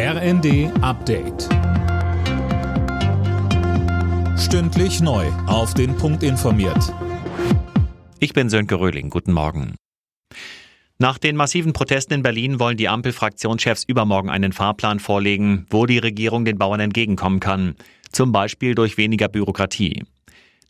RND Update. Stündlich neu. Auf den Punkt informiert. Ich bin Sönke Röhling. Guten Morgen. Nach den massiven Protesten in Berlin wollen die Ampel-Fraktionschefs übermorgen einen Fahrplan vorlegen, wo die Regierung den Bauern entgegenkommen kann. Zum Beispiel durch weniger Bürokratie.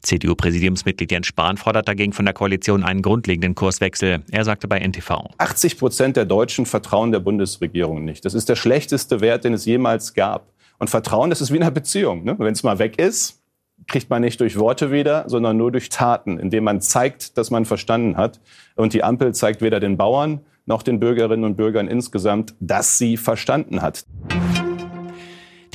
CDU-Präsidiumsmitglied Jens Spahn fordert dagegen von der Koalition einen grundlegenden Kurswechsel. Er sagte bei NTV. 80 Prozent der Deutschen vertrauen der Bundesregierung nicht. Das ist der schlechteste Wert, den es jemals gab. Und Vertrauen, das ist wie in einer Beziehung. Ne? Wenn es mal weg ist, kriegt man nicht durch Worte wieder, sondern nur durch Taten, indem man zeigt, dass man verstanden hat. Und die Ampel zeigt weder den Bauern noch den Bürgerinnen und Bürgern insgesamt, dass sie verstanden hat.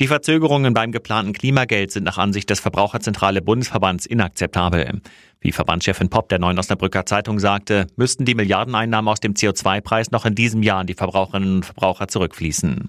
Die Verzögerungen beim geplanten Klimageld sind nach Ansicht des Verbraucherzentrale Bundesverbands inakzeptabel. Wie Verbandschefin Popp der Neuen Osnabrücker Zeitung sagte, müssten die Milliardeneinnahmen aus dem CO2-Preis noch in diesem Jahr an die Verbraucherinnen und Verbraucher zurückfließen.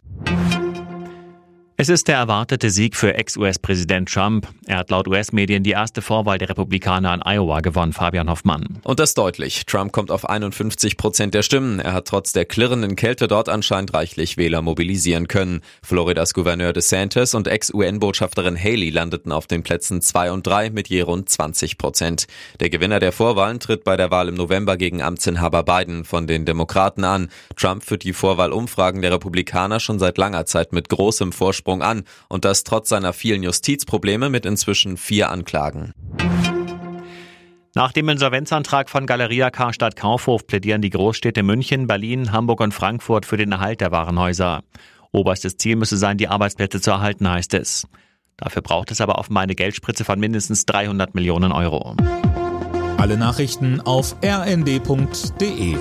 Es ist der erwartete Sieg für Ex-US-Präsident Trump. Er hat laut US-Medien die erste Vorwahl der Republikaner in Iowa gewonnen, Fabian Hoffmann. Und das deutlich. Trump kommt auf 51 Prozent der Stimmen. Er hat trotz der klirrenden Kälte dort anscheinend reichlich Wähler mobilisieren können. Floridas Gouverneur DeSantis und Ex-UN-Botschafterin Haley landeten auf den Plätzen 2 und 3 mit je rund 20 Prozent. Der Gewinner der Vorwahlen tritt bei der Wahl im November gegen Amtsinhaber Biden von den Demokraten an. Trump führt die Vorwahlumfragen der Republikaner schon seit langer Zeit mit großem Vorsprung Vorsprung an und das trotz seiner vielen Justizprobleme mit inzwischen vier Anklagen. Nach dem Insolvenzantrag von Galeria Karstadt Kaufhof plädieren die Großstädte München, Berlin, Hamburg und Frankfurt für den Erhalt der Warenhäuser. Oberstes Ziel müsse sein, die Arbeitsplätze zu erhalten, heißt es. Dafür braucht es aber offenbar eine Geldspritze von mindestens 300 Millionen Euro. Alle Nachrichten auf rnd.de